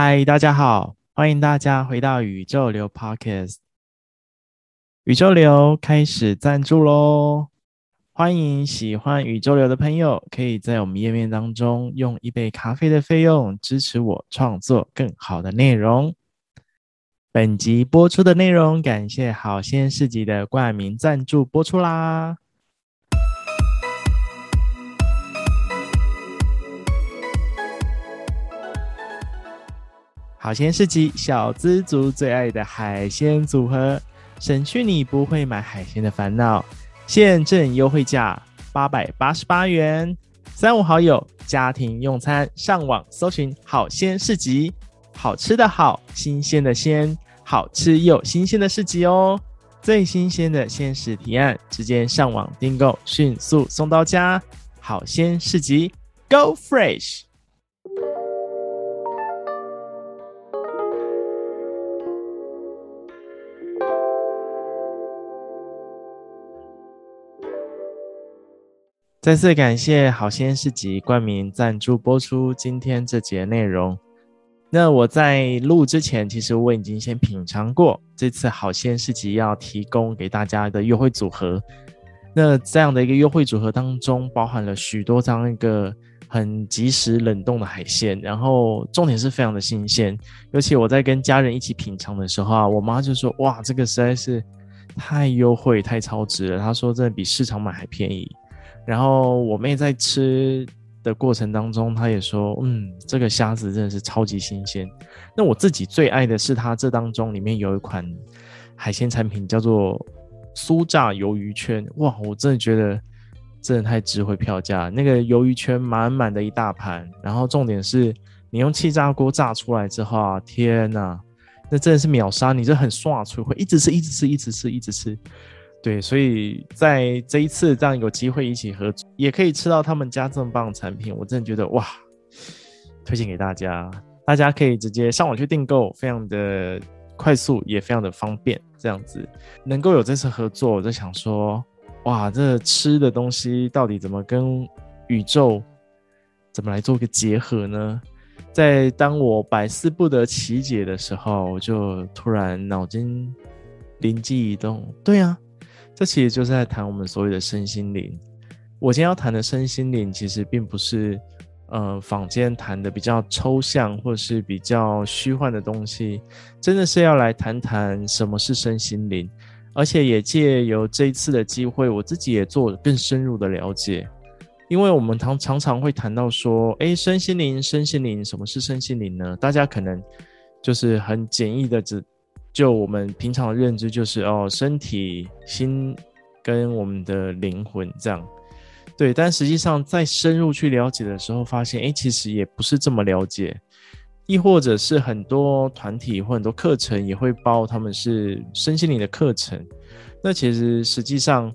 嗨，大家好，欢迎大家回到宇宙流 Podcast。宇宙流开始赞助喽！欢迎喜欢宇宙流的朋友，可以在我们页面当中用一杯咖啡的费用支持我创作更好的内容。本集播出的内容，感谢好鲜市集的冠名赞助播出啦！好鲜市集小资族最爱的海鲜组合，省去你不会买海鲜的烦恼。现正优惠价八百八十八元，三五好友家庭用餐，上网搜寻好鲜市集，好吃的好，新鲜的鲜，好吃又新鲜的市集哦！最新鲜的鲜食提案，直接上网订购，迅速送到家。好鲜市集，Go Fresh！再次感谢好鲜市集冠名赞助播出今天这节内容。那我在录之前，其实我已经先品尝过这次好鲜市集要提供给大家的优惠组合。那这样的一个优惠组合当中，包含了许多张一个很即时冷冻的海鲜，然后重点是非常的新鲜。尤其我在跟家人一起品尝的时候啊，我妈就说：“哇，这个实在是太优惠、太超值了。”她说：“真的比市场买还便宜。”然后我妹在吃的过程当中，她也说：“嗯，这个虾子真的是超级新鲜。”那我自己最爱的是它这当中里面有一款海鲜产品叫做酥炸鱿鱼圈，哇，我真的觉得真的太值回票价。那个鱿鱼圈满满的一大盘，然后重点是你用气炸锅炸出来之后啊，天呐，那真的是秒杀，你这很爽脆，会一直吃，一直吃，一直吃，一直吃。对，所以在这一次这样有机会一起合作，也可以吃到他们家这么棒的产品，我真的觉得哇，推荐给大家，大家可以直接上网去订购，非常的快速，也非常的方便。这样子能够有这次合作，我就想说，哇，这吃的东西到底怎么跟宇宙怎么来做个结合呢？在当我百思不得其解的时候，我就突然脑筋灵机一动，对啊。这其实就是在谈我们所谓的身心灵。我今天要谈的身心灵，其实并不是，呃，坊间谈的比较抽象或是比较虚幻的东西，真的是要来谈谈什么是身心灵，而且也借由这一次的机会，我自己也做更深入的了解。因为我们常常常会谈到说，哎，身心灵，身心灵，什么是身心灵呢？大家可能就是很简易的只。就我们平常的认知，就是哦，身体、心跟我们的灵魂这样，对。但实际上，再深入去了解的时候，发现，哎，其实也不是这么了解。亦或者是很多团体或很多课程也会包他们是身心灵的课程。那其实实际上，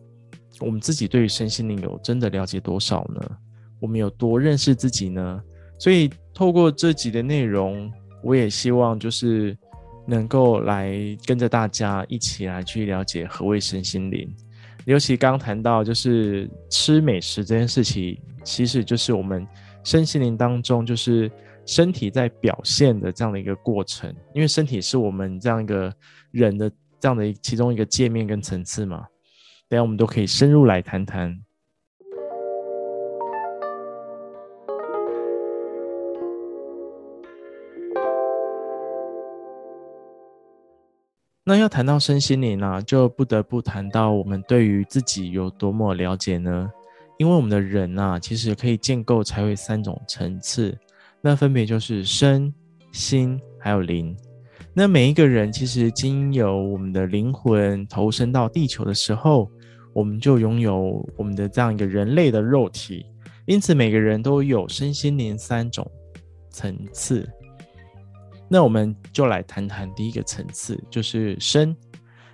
我们自己对于身心灵有真的了解多少呢？我们有多认识自己呢？所以透过这集的内容，我也希望就是。能够来跟着大家一起来去了解何谓身心灵，尤其刚谈到就是吃美食这件事情，其实就是我们身心灵当中就是身体在表现的这样的一个过程，因为身体是我们这样一个人的这样的其中一个界面跟层次嘛，等下我们都可以深入来谈谈。那要谈到身心灵呢，就不得不谈到我们对于自己有多么了解呢？因为我们的人啊，其实可以建构才会三种层次，那分别就是身、心还有灵。那每一个人其实经由我们的灵魂投身到地球的时候，我们就拥有我们的这样一个人类的肉体，因此每个人都有身心灵三种层次。那我们就来谈谈第一个层次，就是身。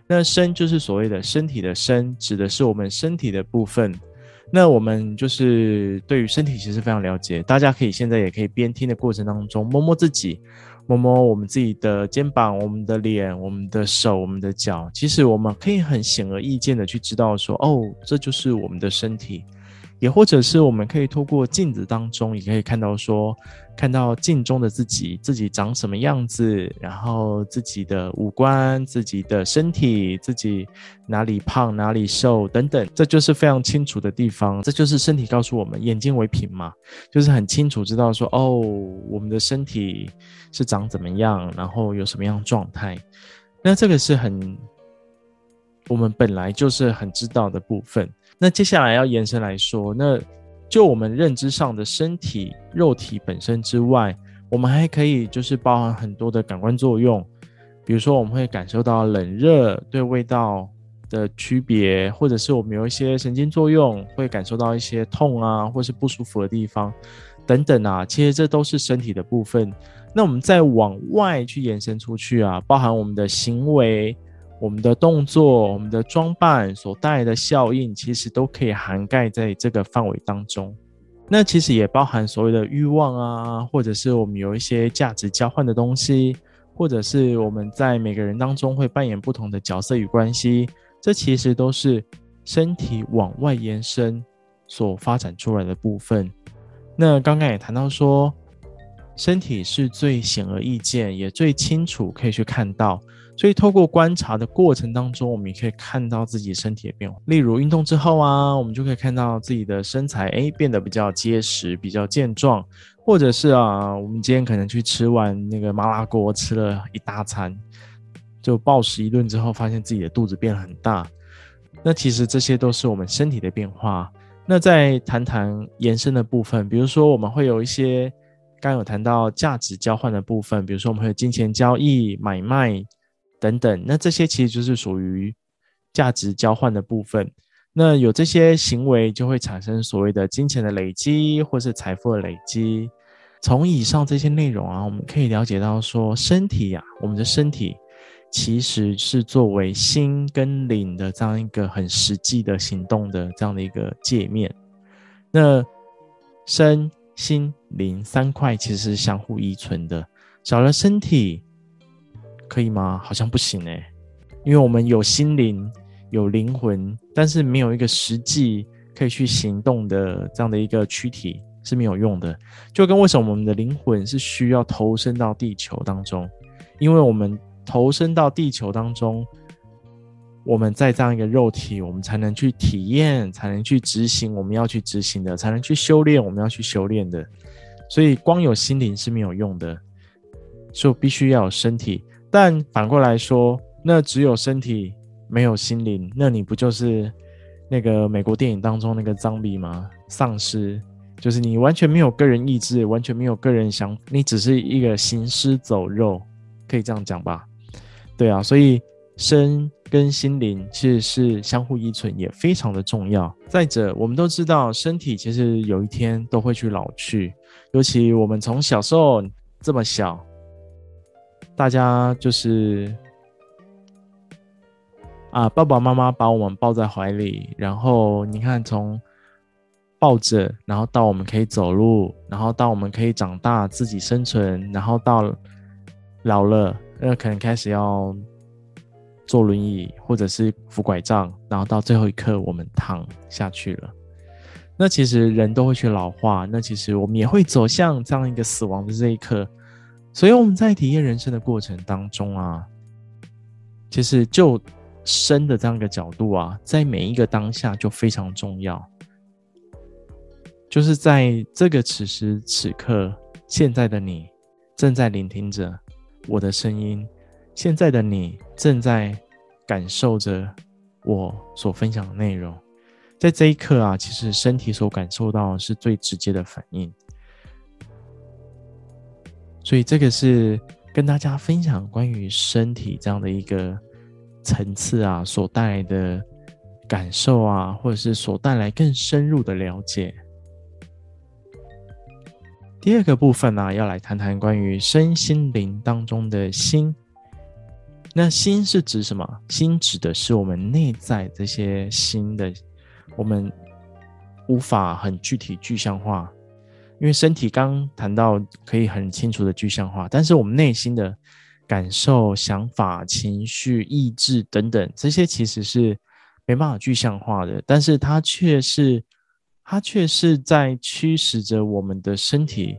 那身就是所谓的身体的身，指的是我们身体的部分。那我们就是对于身体其实非常了解，大家可以现在也可以边听的过程当中摸摸自己，摸摸我们自己的肩膀、我们的脸、我们的手、我们的脚。其实我们可以很显而易见的去知道说，哦，这就是我们的身体。也或者是我们可以透过镜子当中，也可以看到说，看到镜中的自己，自己长什么样子，然后自己的五官、自己的身体、自己哪里胖、哪里瘦等等，这就是非常清楚的地方。这就是身体告诉我们，眼睛为凭嘛，就是很清楚知道说，哦，我们的身体是长怎么样，然后有什么样状态。那这个是很，我们本来就是很知道的部分。那接下来要延伸来说，那就我们认知上的身体肉体本身之外，我们还可以就是包含很多的感官作用，比如说我们会感受到冷热对味道的区别，或者是我们有一些神经作用会感受到一些痛啊，或是不舒服的地方等等啊，其实这都是身体的部分。那我们再往外去延伸出去啊，包含我们的行为。我们的动作、我们的装扮所带来的效应，其实都可以涵盖在这个范围当中。那其实也包含所谓的欲望啊，或者是我们有一些价值交换的东西，或者是我们在每个人当中会扮演不同的角色与关系，这其实都是身体往外延伸所发展出来的部分。那刚刚也谈到说，身体是最显而易见，也最清楚可以去看到。所以，透过观察的过程当中，我们也可以看到自己身体的变化。例如，运动之后啊，我们就可以看到自己的身材，哎，变得比较结实、比较健壮。或者是啊，我们今天可能去吃完那个麻辣锅，吃了一大餐，就暴食一顿之后，发现自己的肚子变很大。那其实这些都是我们身体的变化。那再谈谈延伸的部分，比如说我们会有一些刚有谈到价值交换的部分，比如说我们会有金钱交易、买卖。等等，那这些其实就是属于价值交换的部分。那有这些行为，就会产生所谓的金钱的累积，或是财富的累积。从以上这些内容啊，我们可以了解到说，身体呀、啊，我们的身体其实是作为心跟灵的这样一个很实际的行动的这样的一个界面。那身心灵三块其实是相互依存的，少了身体。可以吗？好像不行哎，因为我们有心灵、有灵魂，但是没有一个实际可以去行动的这样的一个躯体是没有用的。就跟为什么我们的灵魂是需要投身到地球当中，因为我们投身到地球当中，我们在这样一个肉体，我们才能去体验，才能去执行我们要去执行的，才能去修炼我们要去修炼的。所以光有心灵是没有用的，所以必须要有身体。但反过来说，那只有身体没有心灵，那你不就是那个美国电影当中那个丧尸吗？丧尸就是你完全没有个人意志，完全没有个人想，你只是一个行尸走肉，可以这样讲吧？对啊，所以身跟心灵其实是相互依存，也非常的重要。再者，我们都知道身体其实有一天都会去老去，尤其我们从小时候这么小。大家就是啊，爸爸妈妈把我们抱在怀里，然后你看，从抱着，然后到我们可以走路，然后到我们可以长大自己生存，然后到老了，那可能开始要坐轮椅或者是扶拐杖，然后到最后一刻我们躺下去了。那其实人都会去老化，那其实我们也会走向这样一个死亡的这一刻。所以我们在体验人生的过程当中啊，其实就生的这样一个角度啊，在每一个当下就非常重要。就是在这个此时此刻，现在的你正在聆听着我的声音，现在的你正在感受着我所分享的内容，在这一刻啊，其实身体所感受到的是最直接的反应。所以这个是跟大家分享关于身体这样的一个层次啊，所带来的感受啊，或者是所带来更深入的了解。第二个部分呢，要来谈谈关于身心灵当中的心。那心是指什么？心指的是我们内在这些心的，我们无法很具体具象化。因为身体刚谈到可以很清楚的具象化，但是我们内心的感受、想法、情绪、意志等等，这些其实是没办法具象化的，但是它却是它却是在驱使着我们的身体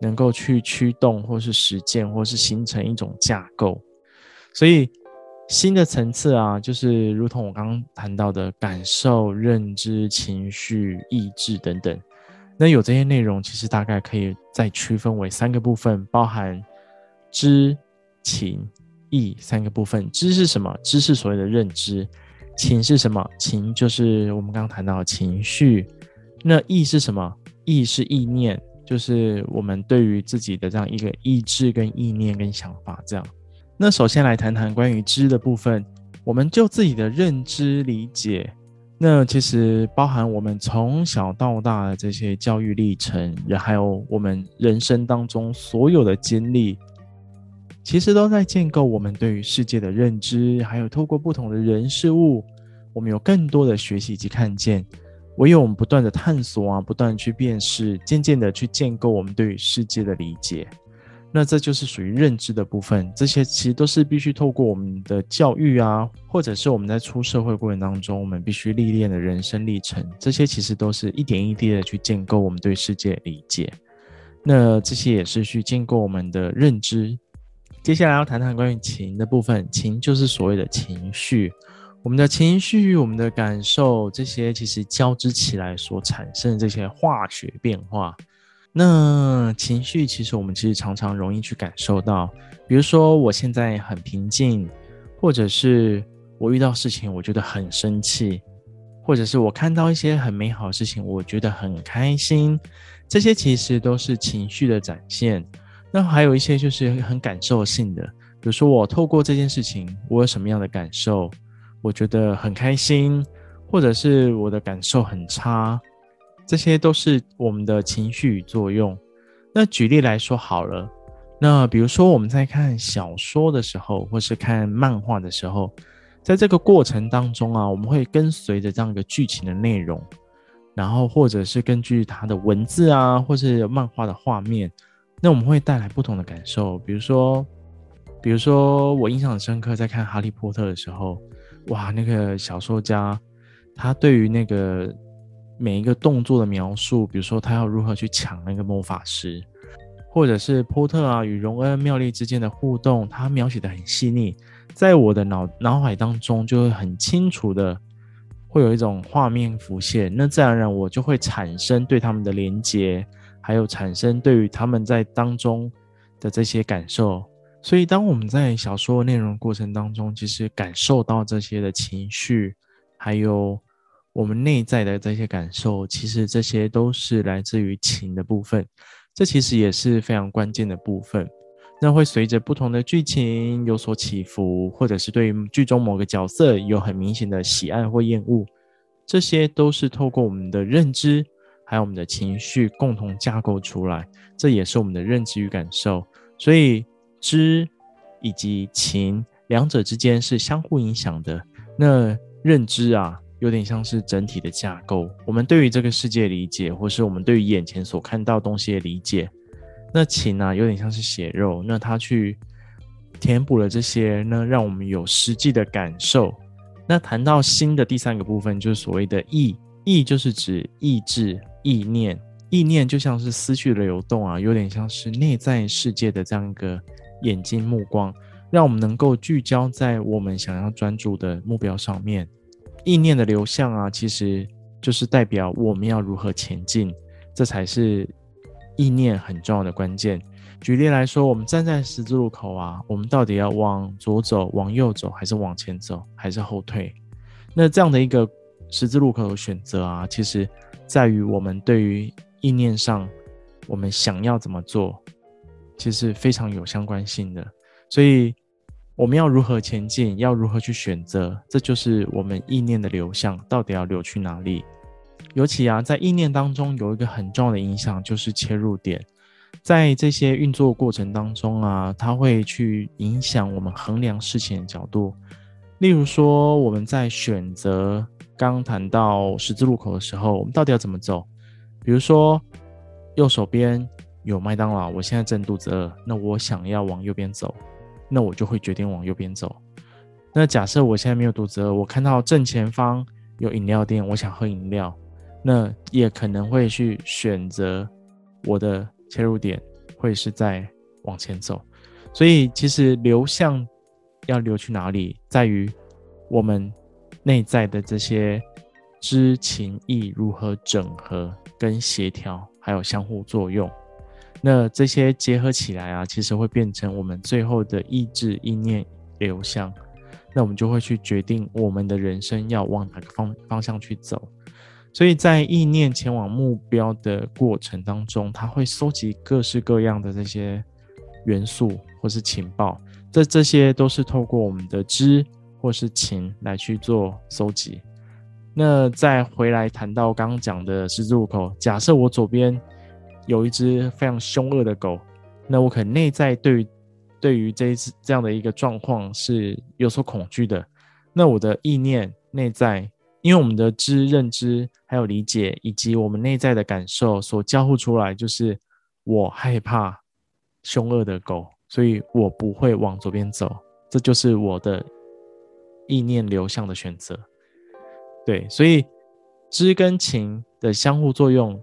能够去驱动，或是实践，或是形成一种架构。所以新的层次啊，就是如同我刚刚谈到的感受、认知、情绪、意志等等。那有这些内容，其实大概可以再区分为三个部分，包含知、情、意三个部分。知是什么？知是所谓的认知。情是什么？情就是我们刚刚谈到的情绪。那意是什么？意是意念，就是我们对于自己的这样一个意志跟意念跟想法这样。那首先来谈谈关于知的部分，我们就自己的认知理解。那其实包含我们从小到大的这些教育历程，也还有我们人生当中所有的经历，其实都在建构我们对于世界的认知，还有透过不同的人事物，我们有更多的学习及看见。唯有我们不断的探索啊，不断去辨识，渐渐的去建构我们对于世界的理解。那这就是属于认知的部分，这些其实都是必须透过我们的教育啊，或者是我们在出社会过程当中，我们必须历练的人生历程，这些其实都是一点一滴的去建构我们对世界的理解。那这些也是去建构我们的认知。接下来要谈谈关于情的部分，情就是所谓的情绪，我们的情绪、我们的感受，这些其实交织起来所产生的这些化学变化。那情绪其实我们其实常常容易去感受到，比如说我现在很平静，或者是我遇到事情我觉得很生气，或者是我看到一些很美好的事情，我觉得很开心，这些其实都是情绪的展现。那还有一些就是很感受性的，比如说我透过这件事情，我有什么样的感受，我觉得很开心，或者是我的感受很差。这些都是我们的情绪与作用。那举例来说好了，那比如说我们在看小说的时候，或是看漫画的时候，在这个过程当中啊，我们会跟随着这样一个剧情的内容，然后或者是根据它的文字啊，或是漫画的画面，那我们会带来不同的感受。比如说，比如说我印象很深刻，在看《哈利波特》的时候，哇，那个小说家他对于那个。每一个动作的描述，比如说他要如何去抢那个魔法师，或者是波特啊与荣恩妙丽之间的互动，他描写的很细腻，在我的脑脑海当中就会很清楚的会有一种画面浮现，那自然而然我就会产生对他们的连接，还有产生对于他们在当中的这些感受。所以当我们在小说内容过程当中，其实感受到这些的情绪，还有。我们内在的这些感受，其实这些都是来自于情的部分，这其实也是非常关键的部分。那会随着不同的剧情有所起伏，或者是对于剧中某个角色有很明显的喜爱或厌恶，这些都是透过我们的认知，还有我们的情绪共同架构出来，这也是我们的认知与感受。所以知以及情两者之间是相互影响的。那认知啊。有点像是整体的架构，我们对于这个世界理解，或是我们对于眼前所看到东西的理解。那情呢，有点像是血肉，那它去填补了这些，呢让我们有实际的感受。那谈到心的第三个部分，就是所谓的意，意就是指意志、意念，意念就像是思绪的流动啊，有点像是内在世界的这样一个眼睛目光，让我们能够聚焦在我们想要专注的目标上面。意念的流向啊，其实就是代表我们要如何前进，这才是意念很重要的关键。举例来说，我们站在十字路口啊，我们到底要往左走、往右走，还是往前走，还是后退？那这样的一个十字路口的选择啊，其实在于我们对于意念上，我们想要怎么做，其实非常有相关性的。所以。我们要如何前进？要如何去选择？这就是我们意念的流向，到底要流去哪里？尤其啊，在意念当中有一个很重要的影响，就是切入点。在这些运作过程当中啊，它会去影响我们衡量事情的角度。例如说，我们在选择刚谈到十字路口的时候，我们到底要怎么走？比如说，右手边有麦当劳，我现在正肚子饿，那我想要往右边走。那我就会决定往右边走。那假设我现在没有肚子饿，我看到正前方有饮料店，我想喝饮料，那也可能会去选择我的切入点会是在往前走。所以其实流向要流去哪里，在于我们内在的这些知情意如何整合跟协调，还有相互作用。那这些结合起来啊，其实会变成我们最后的意志、意念流向。那我们就会去决定我们的人生要往哪个方方向去走。所以在意念前往目标的过程当中，它会收集各式各样的这些元素或是情报。这这些都是透过我们的知或是情来去做收集。那再回来谈到刚刚讲的十字路口，假设我左边。有一只非常凶恶的狗，那我可能内在对于对于这一次这样的一个状况是有所恐惧的。那我的意念内在，因为我们的知认知还有理解，以及我们内在的感受所交互出来，就是我害怕凶恶的狗，所以我不会往左边走。这就是我的意念流向的选择。对，所以知跟情的相互作用，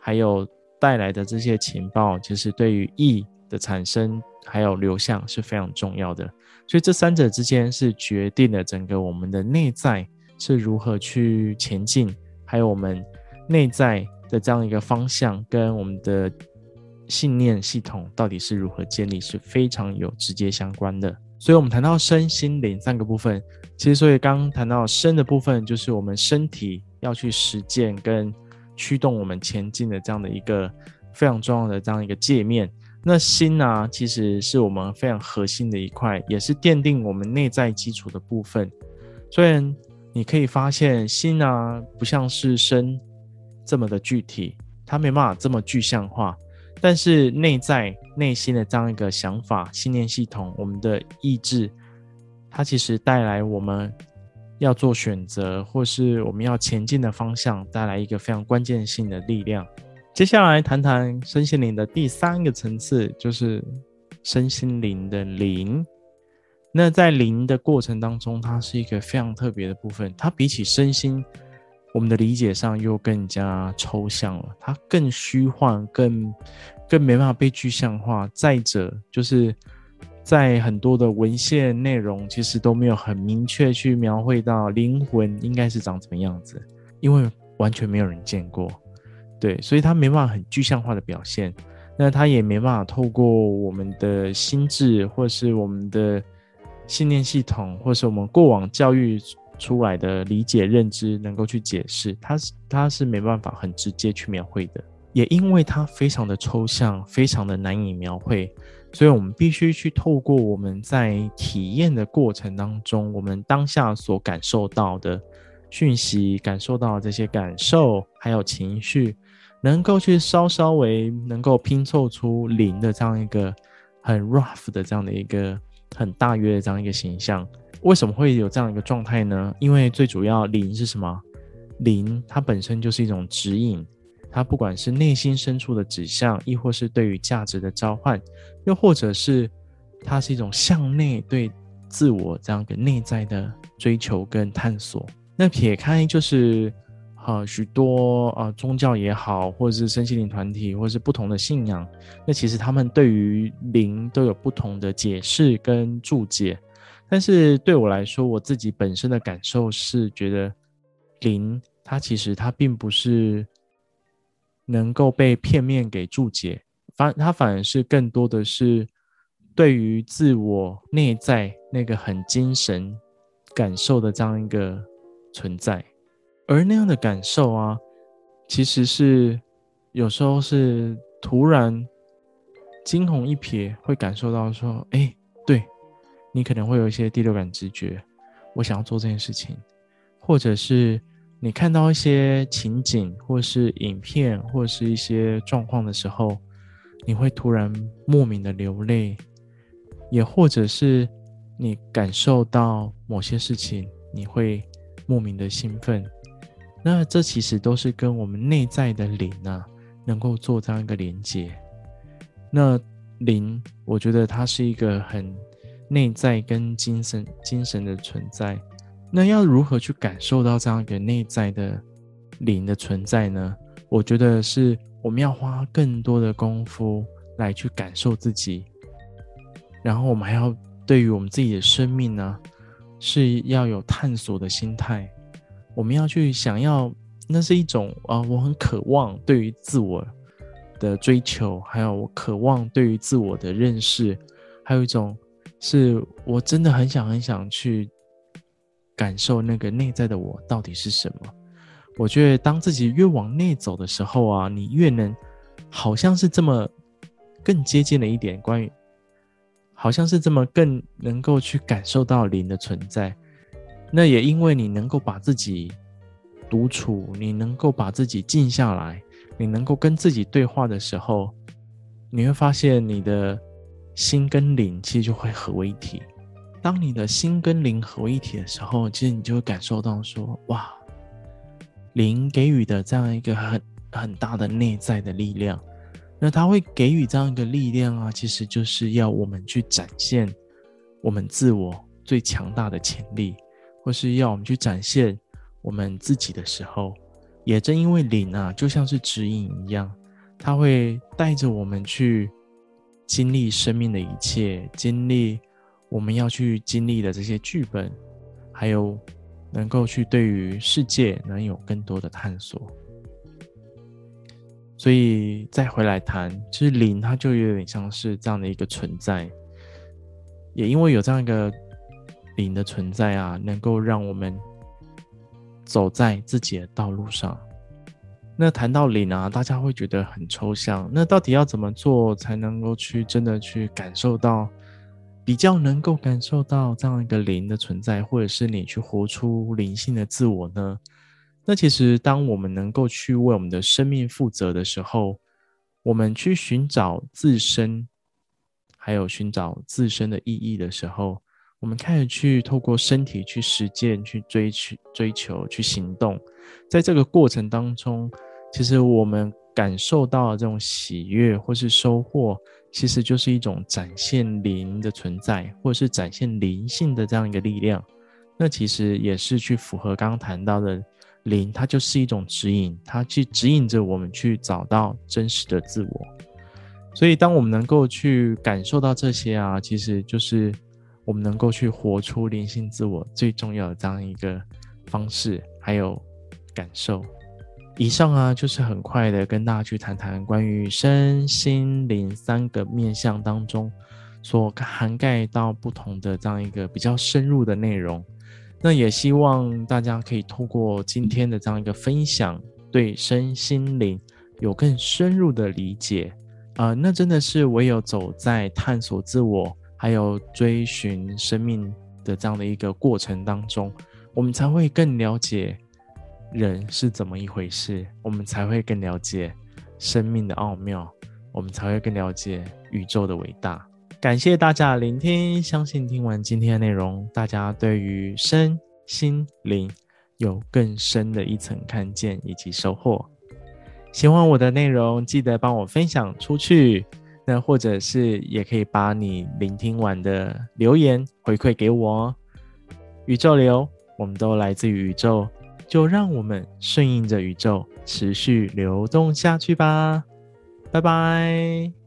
还有。带来的这些情报，其实对于意的产生还有流向是非常重要的。所以这三者之间是决定了整个我们的内在是如何去前进，还有我们内在的这样一个方向跟我们的信念系统到底是如何建立，是非常有直接相关的。所以，我们谈到身心灵三个部分，其实所以刚刚谈到身的部分，就是我们身体要去实践跟。驱动我们前进的这样的一个非常重要的这样一个界面。那心呢、其实是我们非常核心的一块，也是奠定我们内在基础的部分。虽然你可以发现心啊，不像是身这么的具体，它没办法这么具象化，但是内在内心的这样一个想法、信念系统，我们的意志，它其实带来我们。要做选择，或是我们要前进的方向，带来一个非常关键性的力量。接下来谈谈身心灵的第三个层次，就是身心灵的灵。那在灵的过程当中，它是一个非常特别的部分。它比起身心，我们的理解上又更加抽象了。它更虚幻，更更没办法被具象化。再者，就是。在很多的文献内容，其实都没有很明确去描绘到灵魂应该是长什么样子，因为完全没有人见过，对，所以它没办法很具象化的表现，那它也没办法透过我们的心智，或是我们的信念系统，或是我们过往教育出来的理解认知，能够去解释，它是它是没办法很直接去描绘的，也因为它非常的抽象，非常的难以描绘。所以，我们必须去透过我们在体验的过程当中，我们当下所感受到的讯息，感受到的这些感受，还有情绪，能够去稍稍微能够拼凑出灵的这样一个很 rough 的这样的一个很大约的这样一个形象。为什么会有这样一个状态呢？因为最主要灵是什么？灵它本身就是一种指引。它不管是内心深处的指向，亦或是对于价值的召唤，又或者是它是一种向内对自我这样一个内在的追求跟探索。那撇开就是呃许多呃宗教也好，或者是身心灵团体，或者是不同的信仰，那其实他们对于灵都有不同的解释跟注解。但是对我来说，我自己本身的感受是觉得灵它其实它并不是。能够被片面给注解，反它反而是更多的是对于自我内在那个很精神感受的这样一个存在，而那样的感受啊，其实是有时候是突然惊鸿一瞥，会感受到说，哎，对，你可能会有一些第六感直觉，我想要做这件事情，或者是。你看到一些情景，或是影片，或是一些状况的时候，你会突然莫名的流泪，也或者是你感受到某些事情，你会莫名的兴奋。那这其实都是跟我们内在的灵啊，能够做这样一个连接。那灵，我觉得它是一个很内在跟精神、精神的存在。那要如何去感受到这样一个内在的灵的存在呢？我觉得是我们要花更多的功夫来去感受自己，然后我们还要对于我们自己的生命呢，是要有探索的心态。我们要去想要，那是一种啊，我很渴望对于自我的追求，还有我渴望对于自我的认识，还有一种是我真的很想很想去感受那个内在的我到底是什么。我觉得当自己越往内走的时候啊，你越能好像是这么更接近了一点，关于好像是这么更能够去感受到灵的存在。那也因为你能够把自己独处，你能够把自己静下来，你能够跟自己对话的时候，你会发现你的心跟灵其实就会合为一体。当你的心跟灵合为一体的时候，其实你就会感受到说，哇，灵给予的这样一个很很大的内在的力量。那它会给予这样一个力量啊，其实就是要我们去展现我们自我最强大的潜力，或是要我们去展现我们自己的时候。也正因为灵啊，就像是指引一样，它会带着我们去经历生命的一切，经历我们要去经历的这些剧本，还有能够去对于世界能有更多的探索。所以再回来谈，其实灵它就有点像是这样的一个存在，也因为有这样一个灵的存在啊，能够让我们。走在自己的道路上。那谈到灵啊，大家会觉得很抽象。那到底要怎么做才能够去真的去感受到，比较能够感受到这样一个灵的存在，或者是你去活出灵性的自我呢？那其实当我们能够去为我们的生命负责的时候，我们去寻找自身，还有寻找自身的意义的时候。我们开始去透过身体去实践、去追求、追求、去行动，在这个过程当中，其实我们感受到这种喜悦或是收获，其实就是一种展现灵的存在，或者是展现灵性的这样一个力量。那其实也是去符合刚刚谈到的灵，它就是一种指引，它去指引着我们去找到真实的自我。所以，当我们能够去感受到这些啊，其实就是。我们能够去活出灵性自我最重要的这样一个方式，还有感受。以上啊，就是很快的跟大家去谈谈关于身心灵三个面向当中所涵盖到不同的这样一个比较深入的内容。那也希望大家可以透过今天的这样一个分享，对身心灵有更深入的理解。啊、那真的是唯有走在探索自我。还有追寻生命的这样的一个过程当中，我们才会更了解人是怎么一回事，我们才会更了解生命的奥妙，我们才会更了解宇宙的伟大。感谢大家聆听，相信听完今天的内容，大家对于身心灵有更深的一层看见以及收获。喜欢我的内容，记得帮我分享出去。那或者是也可以把你聆听完的留言回馈给我哦。宇宙流，我们都来自于宇宙，就让我们顺应着宇宙，持续流动下去吧。拜拜。